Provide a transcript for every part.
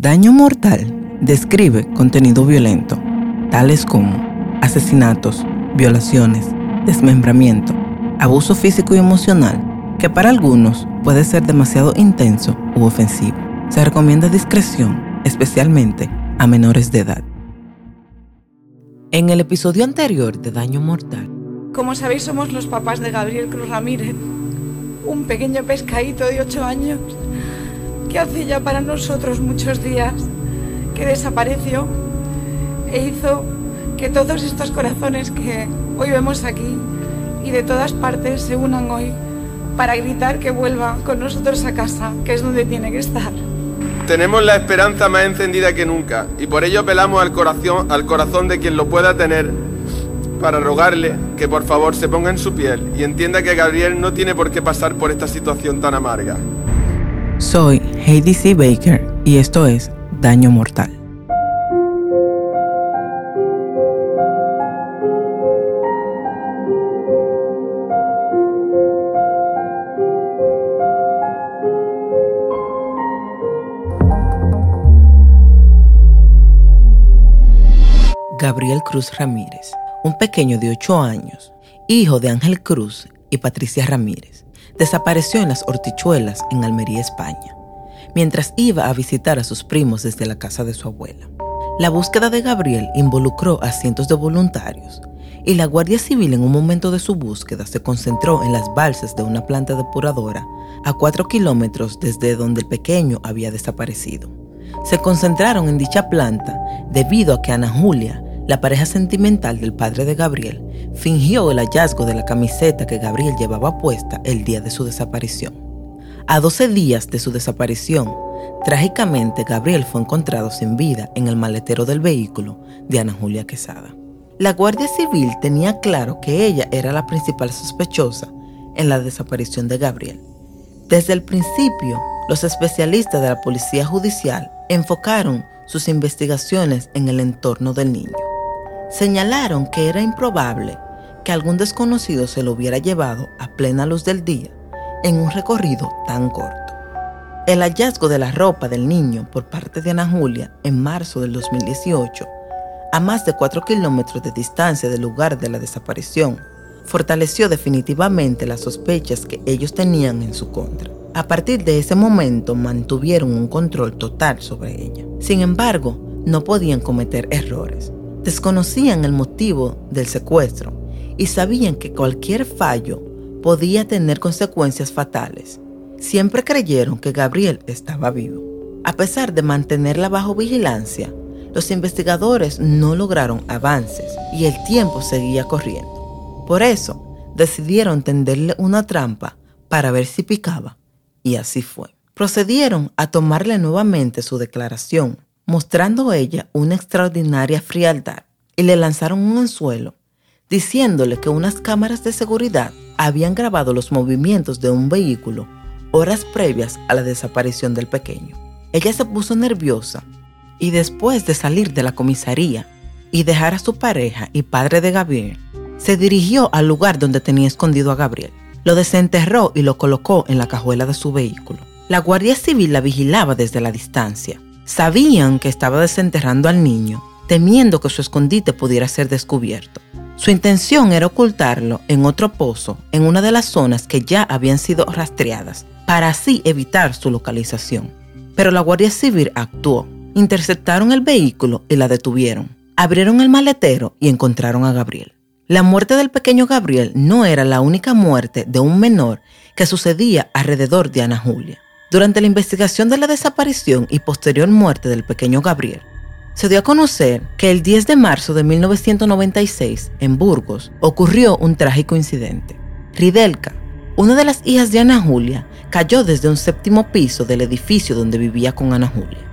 Daño mortal describe contenido violento, tales como asesinatos, violaciones, desmembramiento, abuso físico y emocional, que para algunos puede ser demasiado intenso u ofensivo. Se recomienda discreción, especialmente a menores de edad. En el episodio anterior de Daño Mortal, como sabéis somos los papás de Gabriel Cruz Ramírez, un pequeño pescadito de 8 años que hace ya para nosotros muchos días que desapareció e hizo que todos estos corazones que hoy vemos aquí y de todas partes se unan hoy para gritar que vuelva con nosotros a casa, que es donde tiene que estar. Tenemos la esperanza más encendida que nunca y por ello apelamos al corazón, al corazón de quien lo pueda tener para rogarle que por favor se ponga en su piel y entienda que Gabriel no tiene por qué pasar por esta situación tan amarga. Soy Heidi C. Baker y esto es Daño Mortal. Gabriel Cruz Ramírez, un pequeño de 8 años, hijo de Ángel Cruz y Patricia Ramírez, desapareció en las hortichuelas en Almería, España, mientras iba a visitar a sus primos desde la casa de su abuela. La búsqueda de Gabriel involucró a cientos de voluntarios y la Guardia Civil en un momento de su búsqueda se concentró en las balsas de una planta depuradora a 4 kilómetros desde donde el pequeño había desaparecido. Se concentraron en dicha planta debido a que Ana Julia la pareja sentimental del padre de Gabriel fingió el hallazgo de la camiseta que Gabriel llevaba puesta el día de su desaparición. A 12 días de su desaparición, trágicamente Gabriel fue encontrado sin vida en el maletero del vehículo de Ana Julia Quesada. La Guardia Civil tenía claro que ella era la principal sospechosa en la desaparición de Gabriel. Desde el principio, los especialistas de la Policía Judicial enfocaron sus investigaciones en el entorno del niño señalaron que era improbable que algún desconocido se lo hubiera llevado a plena luz del día en un recorrido tan corto. El hallazgo de la ropa del niño por parte de Ana Julia en marzo del 2018, a más de 4 kilómetros de distancia del lugar de la desaparición, fortaleció definitivamente las sospechas que ellos tenían en su contra. A partir de ese momento mantuvieron un control total sobre ella. Sin embargo, no podían cometer errores Desconocían el motivo del secuestro y sabían que cualquier fallo podía tener consecuencias fatales. Siempre creyeron que Gabriel estaba vivo. A pesar de mantenerla bajo vigilancia, los investigadores no lograron avances y el tiempo seguía corriendo. Por eso, decidieron tenderle una trampa para ver si picaba, y así fue. Procedieron a tomarle nuevamente su declaración mostrando ella una extraordinaria frialdad, y le lanzaron un anzuelo, diciéndole que unas cámaras de seguridad habían grabado los movimientos de un vehículo horas previas a la desaparición del pequeño. Ella se puso nerviosa y después de salir de la comisaría y dejar a su pareja y padre de Gabriel, se dirigió al lugar donde tenía escondido a Gabriel. Lo desenterró y lo colocó en la cajuela de su vehículo. La Guardia Civil la vigilaba desde la distancia Sabían que estaba desenterrando al niño, temiendo que su escondite pudiera ser descubierto. Su intención era ocultarlo en otro pozo, en una de las zonas que ya habían sido rastreadas, para así evitar su localización. Pero la Guardia Civil actuó. Interceptaron el vehículo y la detuvieron. Abrieron el maletero y encontraron a Gabriel. La muerte del pequeño Gabriel no era la única muerte de un menor que sucedía alrededor de Ana Julia. Durante la investigación de la desaparición y posterior muerte del pequeño Gabriel, se dio a conocer que el 10 de marzo de 1996, en Burgos, ocurrió un trágico incidente. Ridelka, una de las hijas de Ana Julia, cayó desde un séptimo piso del edificio donde vivía con Ana Julia.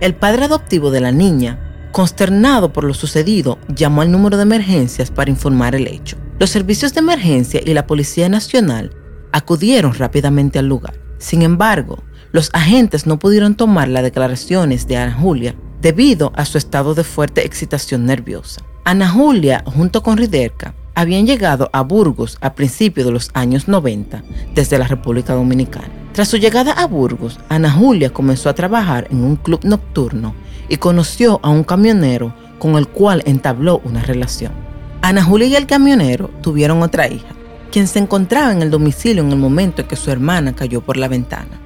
El padre adoptivo de la niña, consternado por lo sucedido, llamó al número de emergencias para informar el hecho. Los servicios de emergencia y la Policía Nacional acudieron rápidamente al lugar. Sin embargo, los agentes no pudieron tomar las declaraciones de Ana Julia debido a su estado de fuerte excitación nerviosa. Ana Julia, junto con Riderka, habían llegado a Burgos a principios de los años 90 desde la República Dominicana. Tras su llegada a Burgos, Ana Julia comenzó a trabajar en un club nocturno y conoció a un camionero con el cual entabló una relación. Ana Julia y el camionero tuvieron otra hija, quien se encontraba en el domicilio en el momento en que su hermana cayó por la ventana.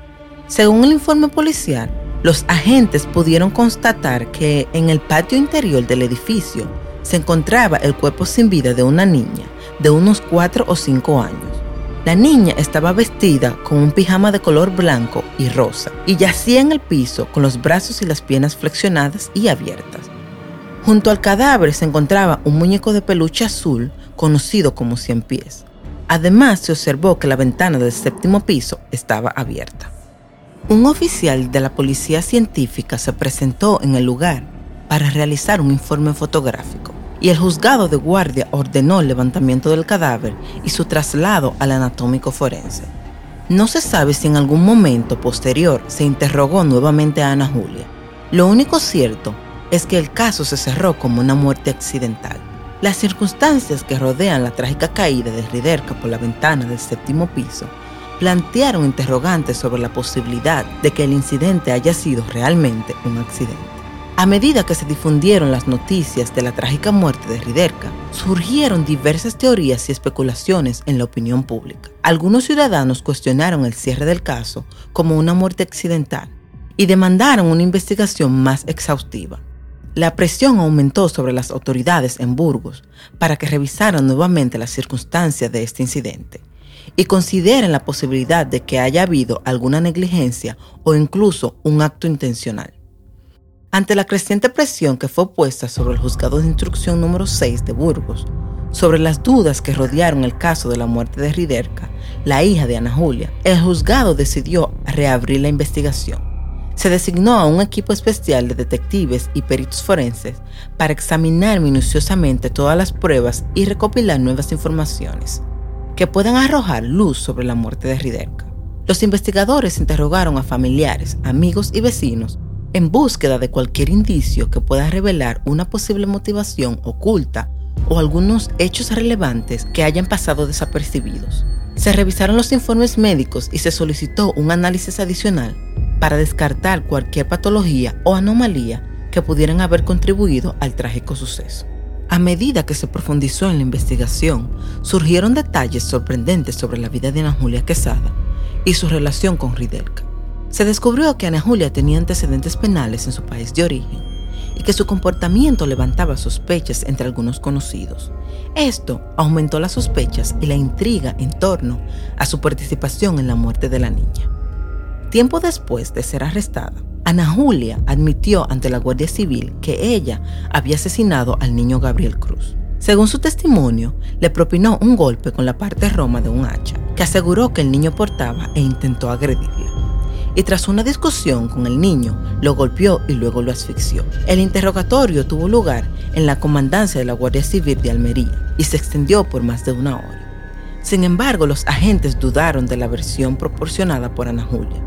Según el informe policial, los agentes pudieron constatar que en el patio interior del edificio se encontraba el cuerpo sin vida de una niña de unos 4 o 5 años. La niña estaba vestida con un pijama de color blanco y rosa y yacía en el piso con los brazos y las piernas flexionadas y abiertas. Junto al cadáver se encontraba un muñeco de peluche azul conocido como cien pies. Además se observó que la ventana del séptimo piso estaba abierta. Un oficial de la policía científica se presentó en el lugar para realizar un informe fotográfico y el juzgado de guardia ordenó el levantamiento del cadáver y su traslado al anatómico forense. No se sabe si en algún momento posterior se interrogó nuevamente a Ana Julia. Lo único cierto es que el caso se cerró como una muerte accidental. Las circunstancias que rodean la trágica caída de Riderca por la ventana del séptimo piso plantearon interrogantes sobre la posibilidad de que el incidente haya sido realmente un accidente. A medida que se difundieron las noticias de la trágica muerte de Riderca, surgieron diversas teorías y especulaciones en la opinión pública. Algunos ciudadanos cuestionaron el cierre del caso como una muerte accidental y demandaron una investigación más exhaustiva. La presión aumentó sobre las autoridades en Burgos para que revisaran nuevamente las circunstancias de este incidente y consideren la posibilidad de que haya habido alguna negligencia o incluso un acto intencional. Ante la creciente presión que fue puesta sobre el juzgado de instrucción número 6 de Burgos, sobre las dudas que rodearon el caso de la muerte de Riderca, la hija de Ana Julia, el juzgado decidió reabrir la investigación se designó a un equipo especial de detectives y peritos forenses para examinar minuciosamente todas las pruebas y recopilar nuevas informaciones que puedan arrojar luz sobre la muerte de Riderka. Los investigadores interrogaron a familiares, amigos y vecinos en búsqueda de cualquier indicio que pueda revelar una posible motivación oculta o algunos hechos relevantes que hayan pasado desapercibidos. Se revisaron los informes médicos y se solicitó un análisis adicional para descartar cualquier patología o anomalía que pudieran haber contribuido al trágico suceso. A medida que se profundizó en la investigación, surgieron detalles sorprendentes sobre la vida de Ana Julia Quesada y su relación con Ridelka. Se descubrió que Ana Julia tenía antecedentes penales en su país de origen y que su comportamiento levantaba sospechas entre algunos conocidos. Esto aumentó las sospechas y la intriga en torno a su participación en la muerte de la niña. Tiempo después de ser arrestada, Ana Julia admitió ante la Guardia Civil que ella había asesinado al niño Gabriel Cruz. Según su testimonio, le propinó un golpe con la parte roma de un hacha, que aseguró que el niño portaba e intentó agredirle. Y tras una discusión con el niño, lo golpeó y luego lo asfixió. El interrogatorio tuvo lugar en la comandancia de la Guardia Civil de Almería y se extendió por más de una hora. Sin embargo, los agentes dudaron de la versión proporcionada por Ana Julia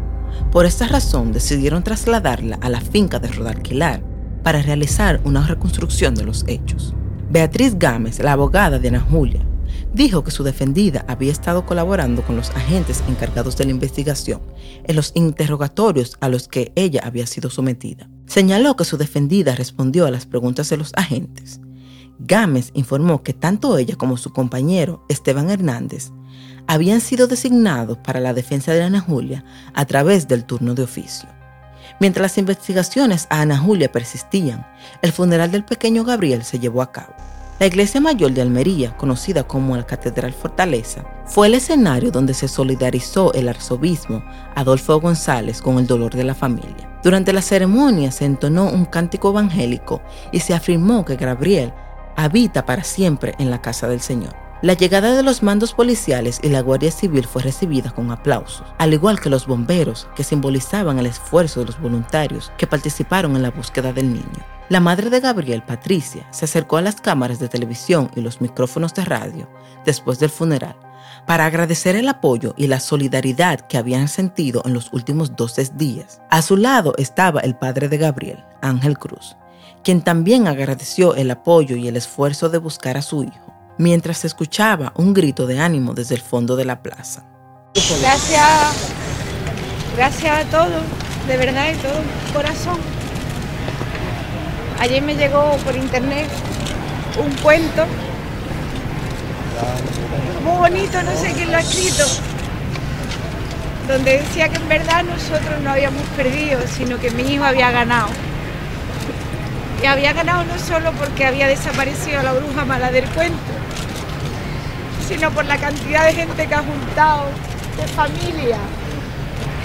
por esta razón decidieron trasladarla a la finca de Rodalquilar para realizar una reconstrucción de los hechos. Beatriz Gámez, la abogada de Ana Julia, dijo que su defendida había estado colaborando con los agentes encargados de la investigación en los interrogatorios a los que ella había sido sometida. Señaló que su defendida respondió a las preguntas de los agentes. Gámez informó que tanto ella como su compañero, Esteban Hernández, habían sido designados para la defensa de Ana Julia a través del turno de oficio. Mientras las investigaciones a Ana Julia persistían, el funeral del pequeño Gabriel se llevó a cabo. La iglesia mayor de Almería, conocida como la Catedral Fortaleza, fue el escenario donde se solidarizó el arzobispo Adolfo González con el dolor de la familia. Durante la ceremonia se entonó un cántico evangélico y se afirmó que Gabriel habita para siempre en la casa del Señor. La llegada de los mandos policiales y la Guardia Civil fue recibida con aplausos, al igual que los bomberos, que simbolizaban el esfuerzo de los voluntarios que participaron en la búsqueda del niño. La madre de Gabriel, Patricia, se acercó a las cámaras de televisión y los micrófonos de radio después del funeral para agradecer el apoyo y la solidaridad que habían sentido en los últimos 12 días. A su lado estaba el padre de Gabriel, Ángel Cruz, quien también agradeció el apoyo y el esfuerzo de buscar a su hijo mientras se escuchaba un grito de ánimo desde el fondo de la plaza. Gracias. Gracias a todos, de verdad, de todo corazón. Ayer me llegó por internet un cuento muy bonito, no sé quién lo ha escrito, donde decía que en verdad nosotros no habíamos perdido, sino que mi hijo había ganado. Y había ganado no solo porque había desaparecido la bruja mala del cuento, sino por la cantidad de gente que ha juntado, de familia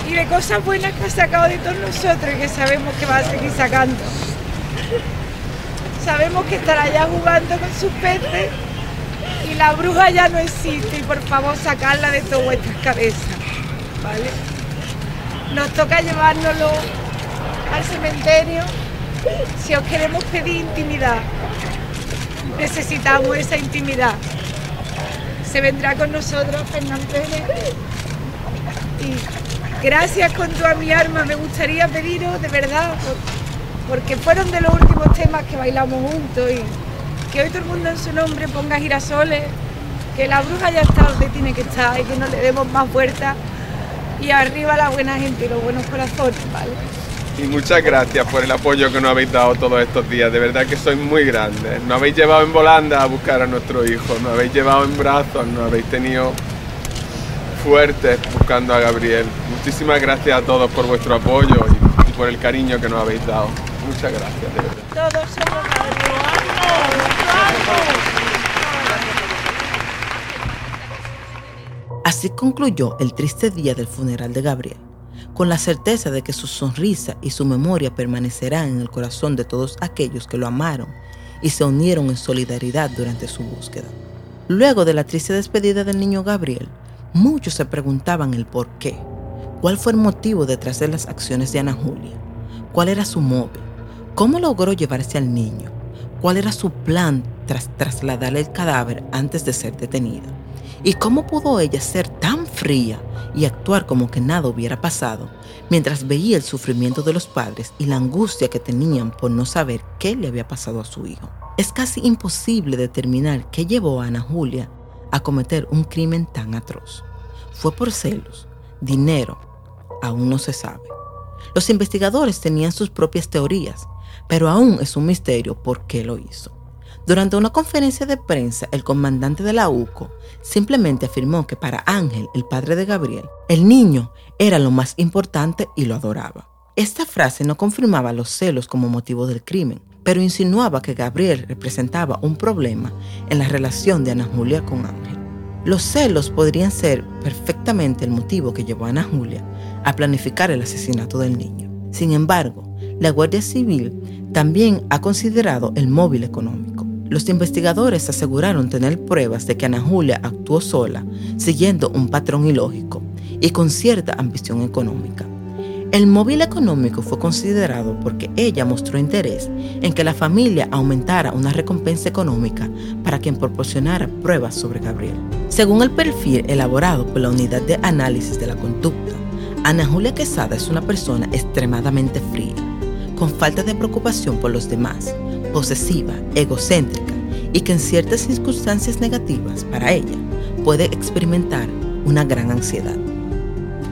y de cosas buenas que ha sacado de todos nosotros y que sabemos que va a seguir sacando. Sabemos que estará ya jugando con sus peces y la bruja ya no existe y por favor sacarla de todas vuestras cabezas, ¿vale? Nos toca llevárnoslo al cementerio si os queremos pedir intimidad. Necesitamos esa intimidad. Se vendrá con nosotros Fernán Pérez y gracias con toda mi arma me gustaría pediros de verdad, porque fueron de los últimos temas que bailamos juntos y que hoy todo el mundo en su nombre ponga girasoles, que la bruja ya está donde tiene que estar y que no le demos más vueltas. Y arriba la buena gente y los buenos corazones, ¿vale? Y muchas gracias por el apoyo que nos habéis dado todos estos días, de verdad que sois muy grandes. Nos habéis llevado en volanda a buscar a nuestro hijo, nos habéis llevado en brazos, nos habéis tenido fuertes buscando a Gabriel. Muchísimas gracias a todos por vuestro apoyo y, y por el cariño que nos habéis dado. Muchas gracias, de verdad. Todos somos Así concluyó el triste día del funeral de Gabriel, con la certeza de que su sonrisa y su memoria permanecerán en el corazón de todos aquellos que lo amaron y se unieron en solidaridad durante su búsqueda. Luego de la triste despedida del niño Gabriel, muchos se preguntaban el por qué, cuál fue el motivo detrás de las acciones de Ana Julia, cuál era su móvil, cómo logró llevarse al niño, cuál era su plan tras trasladarle el cadáver antes de ser detenida. ¿Y cómo pudo ella ser tan y actuar como que nada hubiera pasado mientras veía el sufrimiento de los padres y la angustia que tenían por no saber qué le había pasado a su hijo? Es casi imposible determinar qué llevó a Ana Julia a cometer un crimen tan atroz. ¿Fue por celos? ¿Dinero? Aún no se sabe. Los investigadores tenían sus propias teorías, pero aún es un misterio por qué lo hizo. Durante una conferencia de prensa, el comandante de la UCO simplemente afirmó que para Ángel, el padre de Gabriel, el niño era lo más importante y lo adoraba. Esta frase no confirmaba los celos como motivo del crimen, pero insinuaba que Gabriel representaba un problema en la relación de Ana Julia con Ángel. Los celos podrían ser perfectamente el motivo que llevó a Ana Julia a planificar el asesinato del niño. Sin embargo, la Guardia Civil también ha considerado el móvil económico. Los investigadores aseguraron tener pruebas de que Ana Julia actuó sola, siguiendo un patrón ilógico y con cierta ambición económica. El móvil económico fue considerado porque ella mostró interés en que la familia aumentara una recompensa económica para quien proporcionara pruebas sobre Gabriel. Según el perfil elaborado por la Unidad de Análisis de la Conducta, Ana Julia Quesada es una persona extremadamente fría, con falta de preocupación por los demás, posesiva, egocéntrica y que en ciertas circunstancias negativas para ella puede experimentar una gran ansiedad.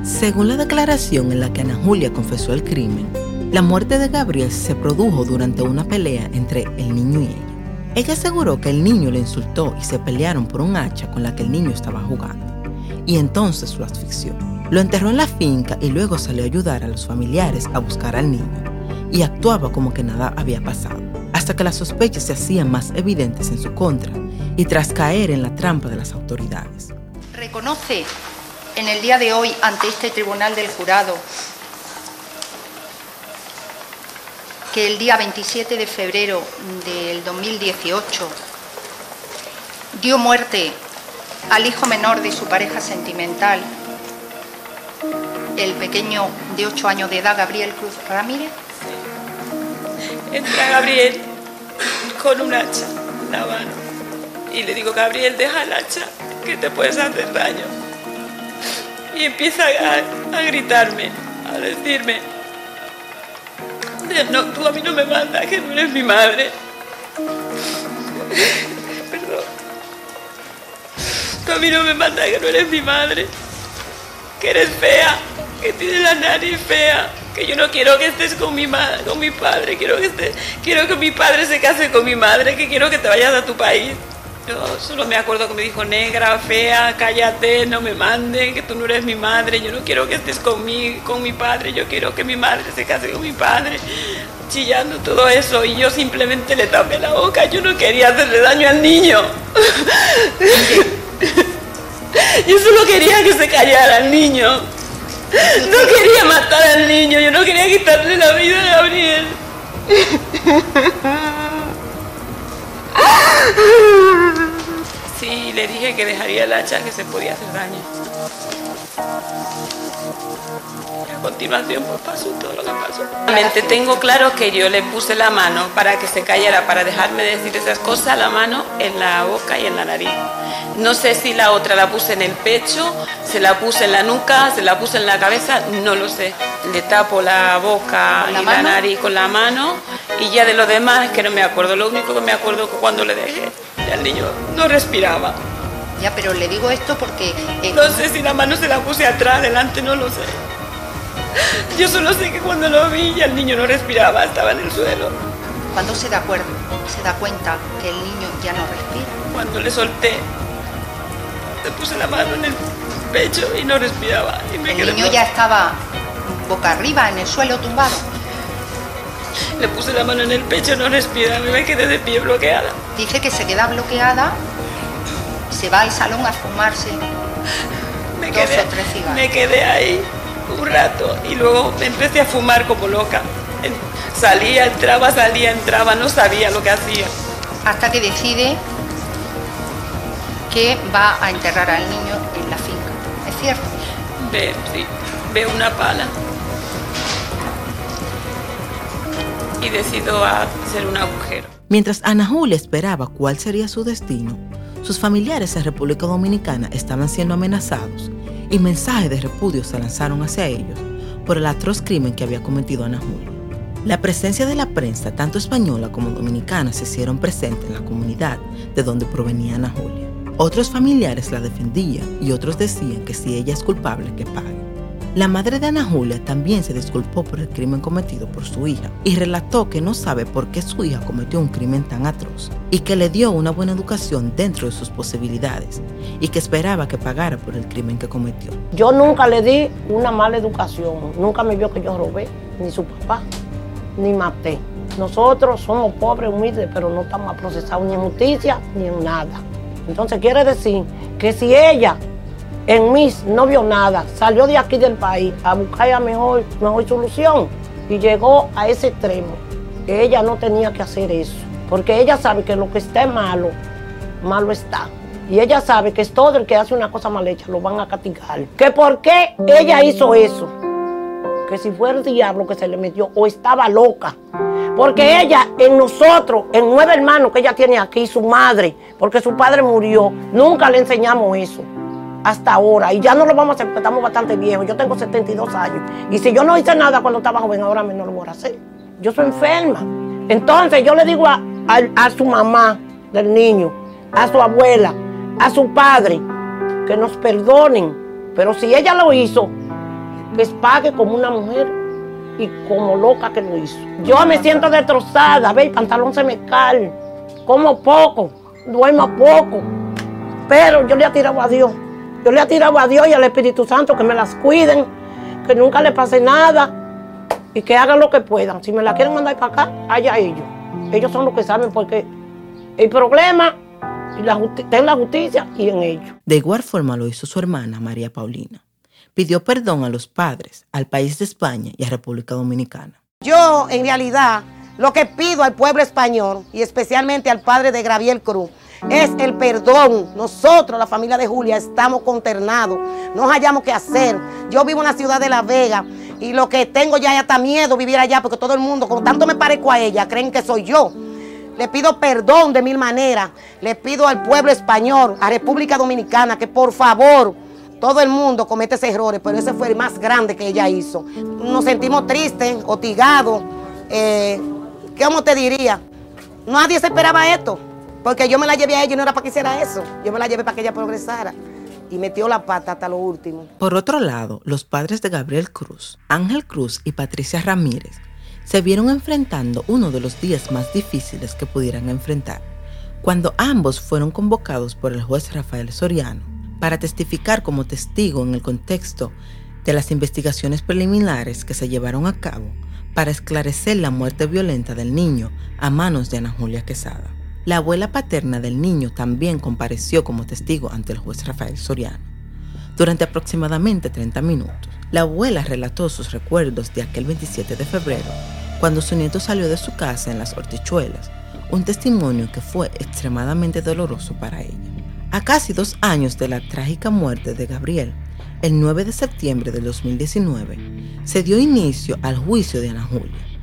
Según la declaración en la que Ana Julia confesó el crimen, la muerte de Gabriel se produjo durante una pelea entre el niño y ella. Ella aseguró que el niño le insultó y se pelearon por un hacha con la que el niño estaba jugando, y entonces lo asfixió. Lo enterró en la finca y luego salió a ayudar a los familiares a buscar al niño, y actuaba como que nada había pasado, hasta que las sospechas se hacían más evidentes en su contra y tras caer en la trampa de las autoridades. Reconoce en el día de hoy ante este tribunal del jurado que el día 27 de febrero del 2018 dio muerte al hijo menor de su pareja sentimental, el pequeño de 8 años de edad, Gabriel Cruz Ramírez. Entra Gabriel con un hacha en la mano y le digo, Gabriel, deja el hacha, que te puedes hacer daño y empieza a, gritarme, a decirme, no, tú a mí no me mandas, que no eres mi madre. Perdón. Tú a mí no me mandas, que no eres mi madre, que eres fea, que tiene la nariz fea, que yo no quiero que estés con mi madre, con mi padre, quiero que estés, quiero que mi padre se case con mi madre, que quiero que te vayas a tu país. Yo solo me acuerdo que me dijo, negra, fea, cállate, no me manden, que tú no eres mi madre, yo no quiero que estés conmigo, con mi padre, yo quiero que mi madre se case con mi padre, chillando todo eso, y yo simplemente le tapé la boca, yo no quería hacerle daño al niño. yo solo quería que se callara al niño. No quería matar al niño, yo no quería quitarle la vida a Gabriel. Sí, le dije que dejaría el hacha, que se podía hacer daño. Continuación pues pasó todo lo que pasó. Realmente tengo claro que yo le puse la mano para que se callara, para dejarme decir esas cosas, la mano en la boca y en la nariz. No sé si la otra la puse en el pecho, se la puse en la nuca, se la puse en la cabeza, no lo sé. Le tapo la boca ¿Con la y mano? la nariz con la mano y ya de lo demás es que no me acuerdo. Lo único que me acuerdo es que cuando le dejé, ya el niño no respiraba. Ya, pero le digo esto porque eh, No sé si la mano se la puse atrás, adelante, no lo sé. Yo solo sé que cuando lo vi ya el niño no respiraba, estaba en el suelo. cuando se da acuerdo, se da cuenta que el niño ya no respira. Cuando le solté, le puse la mano en el pecho y no respiraba. Y me El quedé niño ya estaba boca arriba en el suelo tumbado. Le puse la mano en el pecho, no respiraba y me quedé de pie bloqueada. Dice que se queda bloqueada, se va al salón a fumarse. Me Dos quedé, o tres cigarros. me quedé ahí un rato y luego me empecé a fumar como loca. Salía, entraba, salía, entraba, no sabía lo que hacía. hasta que decide que va a enterrar al niño en la finca. ¿Es cierto? Ve, sí, veo una pala. Y decido hacer un agujero. Mientras Ana Julia esperaba cuál sería su destino, sus familiares en República Dominicana estaban siendo amenazados y mensajes de repudio se lanzaron hacia ellos por el atroz crimen que había cometido Ana Julia. La presencia de la prensa, tanto española como dominicana, se hicieron presentes en la comunidad de donde provenía Ana Julia. Otros familiares la defendían y otros decían que si ella es culpable, que pague. La madre de Ana Julia también se disculpó por el crimen cometido por su hija y relató que no sabe por qué su hija cometió un crimen tan atroz y que le dio una buena educación dentro de sus posibilidades y que esperaba que pagara por el crimen que cometió. Yo nunca le di una mala educación, nunca me vio que yo robé, ni su papá, ni maté. Nosotros somos pobres, humildes, pero no estamos procesados ni en justicia ni en nada. Entonces quiere decir que si ella en mí no vio nada, salió de aquí del país a buscar la mejor, mejor solución y llegó a ese extremo, ella no tenía que hacer eso, porque ella sabe que lo que está es malo, malo está. Y ella sabe que es todo el que hace una cosa mal hecha, lo van a castigar. ¿Que por qué ella hizo eso? Que si fue el diablo que se le metió o estaba loca. Porque ella, en nosotros, en nueve hermanos que ella tiene aquí, su madre, porque su padre murió, nunca le enseñamos eso. Hasta ahora. Y ya no lo vamos a hacer porque estamos bastante viejos. Yo tengo 72 años. Y si yo no hice nada cuando estaba joven, ahora menos lo voy a hacer. Yo soy enferma. Entonces yo le digo a su mamá del niño, a su abuela, a su padre, que nos perdonen. Pero si ella lo hizo, que pague como una mujer y como loca que lo hizo. Yo me siento destrozada, ve, el pantalón se me cae, como poco, duermo poco, pero yo le he tirado a Dios. Yo le he tirado a Dios y al Espíritu Santo que me las cuiden, que nunca le pase nada y que hagan lo que puedan. Si me la quieren mandar para acá, allá ellos. Ellos son los que saben porque el problema la está en la justicia y en ellos. De igual forma lo hizo su hermana María Paulina. Pidió perdón a los padres, al país de España y a República Dominicana. Yo, en realidad, lo que pido al pueblo español y especialmente al padre de Gabriel Cruz es el perdón. Nosotros, la familia de Julia, estamos consternados. No hallamos qué hacer. Yo vivo en la ciudad de La Vega y lo que tengo ya es hasta miedo vivir allá porque todo el mundo, como tanto me parezco a ella, creen que soy yo. Le pido perdón de mil maneras. Le pido al pueblo español, a República Dominicana, que por favor, todo el mundo comete esos errores, pero ese fue el más grande que ella hizo. Nos sentimos tristes, hostigados. Eh, ¿Cómo te diría? Nadie se esperaba esto, porque yo me la llevé a ella y no era para que hiciera eso. Yo me la llevé para que ella progresara. y metió la pata hasta lo último. Por otro lado, los padres de Gabriel Cruz, Ángel Cruz y Patricia Ramírez, se vieron enfrentando uno de los días más difíciles que pudieran enfrentar, cuando ambos fueron convocados por el juez Rafael Soriano para testificar como testigo en el contexto de las investigaciones preliminares que se llevaron a cabo para esclarecer la muerte violenta del niño a manos de Ana Julia Quesada. La abuela paterna del niño también compareció como testigo ante el juez Rafael Soriano. Durante aproximadamente 30 minutos, la abuela relató sus recuerdos de aquel 27 de febrero, cuando su nieto salió de su casa en las hortichuelas, un testimonio que fue extremadamente doloroso para ella. A casi dos años de la trágica muerte de Gabriel, el 9 de septiembre de 2019, se dio inicio al juicio de Ana Julia.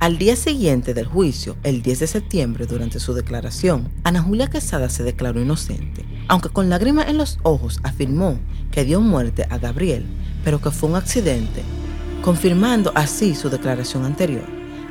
Al día siguiente del juicio, el 10 de septiembre, durante su declaración, Ana Julia Quesada se declaró inocente, aunque con lágrimas en los ojos afirmó que dio muerte a Gabriel, pero que fue un accidente, confirmando así su declaración anterior.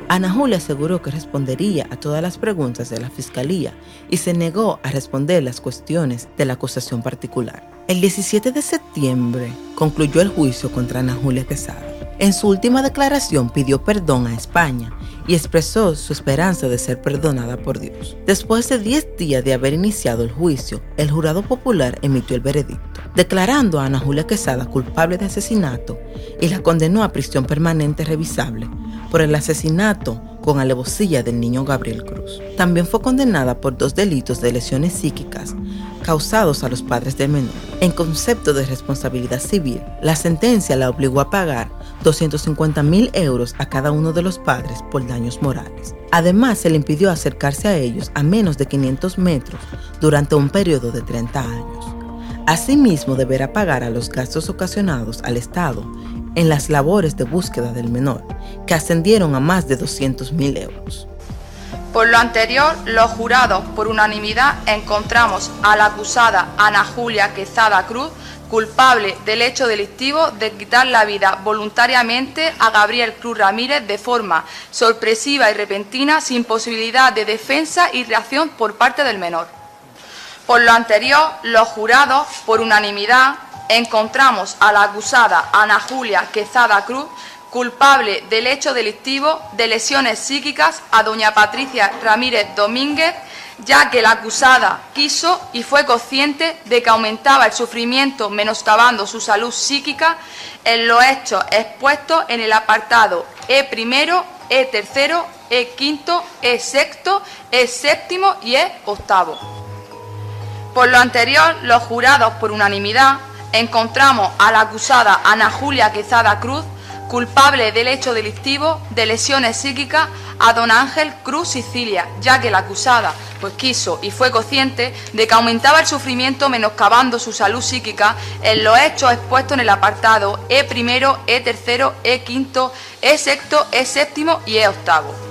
Ana Julia aseguró que respondería a todas las preguntas de la fiscalía y se negó a responder las cuestiones de la acusación particular. El 17 de septiembre concluyó el juicio contra Ana Julia Quesada. En su última declaración pidió perdón a España y expresó su esperanza de ser perdonada por Dios. Después de 10 días de haber iniciado el juicio, el jurado popular emitió el veredicto, declarando a Ana Julia Quesada culpable de asesinato y la condenó a prisión permanente revisable por el asesinato con alevosía del niño Gabriel Cruz. También fue condenada por dos delitos de lesiones psíquicas causados a los padres del menor. En concepto de responsabilidad civil, la sentencia la obligó a pagar 250 mil euros a cada uno de los padres por daños morales. Además, se le impidió acercarse a ellos a menos de 500 metros durante un periodo de 30 años. Asimismo, deberá pagar a los gastos ocasionados al Estado en las labores de búsqueda del menor, que ascendieron a más de 200 mil euros. Por lo anterior, los jurados, por unanimidad, encontramos a la acusada Ana Julia Quezada Cruz culpable del hecho delictivo de quitar la vida voluntariamente a Gabriel Cruz Ramírez de forma sorpresiva y repentina, sin posibilidad de defensa y reacción por parte del menor. Por lo anterior, los jurados, por unanimidad, encontramos a la acusada Ana Julia Quezada Cruz culpable del hecho delictivo de lesiones psíquicas a doña Patricia Ramírez Domínguez, ya que la acusada quiso y fue consciente de que aumentaba el sufrimiento menoscabando su salud psíquica en los hechos expuestos en el apartado E primero, E tercero, E quinto, E sexto, E séptimo y E octavo. Por lo anterior, los jurados por unanimidad encontramos a la acusada Ana Julia Quezada Cruz culpable del hecho delictivo de lesiones psíquicas a don Ángel Cruz Sicilia, ya que la acusada pues quiso y fue consciente de que aumentaba el sufrimiento menoscabando su salud psíquica en los hechos expuestos en el apartado E primero, E tercero, E quinto, E sexto, E séptimo y E octavo.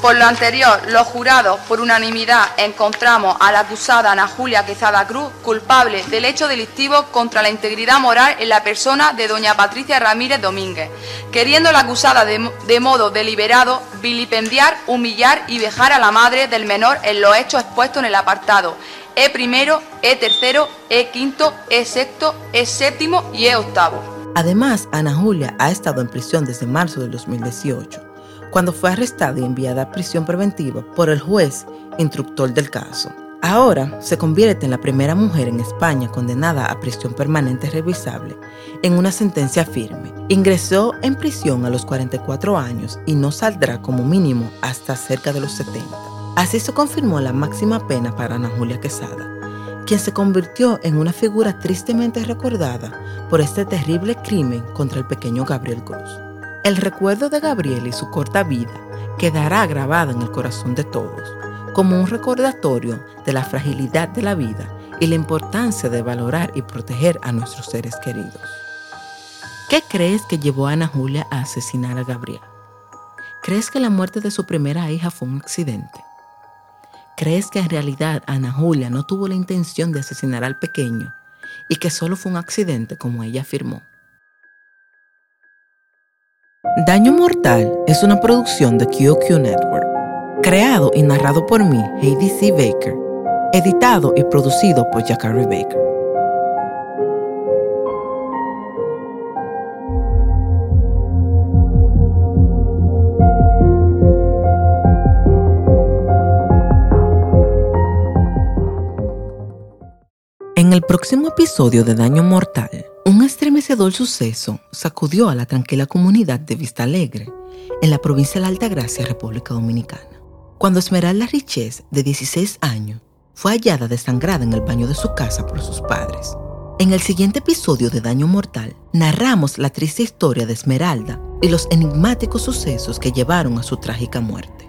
Por lo anterior, los jurados, por unanimidad, encontramos a la acusada Ana Julia Quezada Cruz culpable del hecho delictivo contra la integridad moral en la persona de doña Patricia Ramírez Domínguez, queriendo la acusada de, modo deliberado vilipendiar, humillar y vejar a la madre del menor en los hechos expuestos en el apartado E primero, E tercero, E quinto, E sexto, E séptimo y E octavo. Además, Ana Julia ha estado en prisión desde marzo de 2018 cuando fue arrestada y enviada a prisión preventiva por el juez instructor del caso. Ahora se convierte en la primera mujer en España condenada a prisión permanente revisable en una sentencia firme. Ingresó en prisión a los 44 años y no saldrá como mínimo hasta cerca de los 70. Así se confirmó la máxima pena para Ana Julia Quesada, quien se convirtió en una figura tristemente recordada por este terrible crimen contra el pequeño Gabriel Cruz. El recuerdo de Gabriel y su corta vida quedará grabado en el corazón de todos, como un recordatorio de la fragilidad de la vida y la importancia de valorar y proteger a nuestros seres queridos. ¿Qué crees que llevó a Ana Julia a asesinar a Gabriel? ¿Crees que la muerte de su primera hija fue un accidente? ¿Crees que en realidad Ana Julia no tuvo la intención de asesinar al pequeño y que solo fue un accidente como ella afirmó? Daño Mortal es una producción de QQ Network, creado y narrado por mí, Heidi C. Baker, editado y producido por Jacare Baker. En el próximo episodio de Daño Mortal, un estremecedor suceso sacudió a la tranquila comunidad de Vista Alegre, en la provincia de la Altagracia, República Dominicana, cuando Esmeralda Richez, de 16 años, fue hallada desangrada en el baño de su casa por sus padres. En el siguiente episodio de Daño Mortal, narramos la triste historia de Esmeralda y los enigmáticos sucesos que llevaron a su trágica muerte.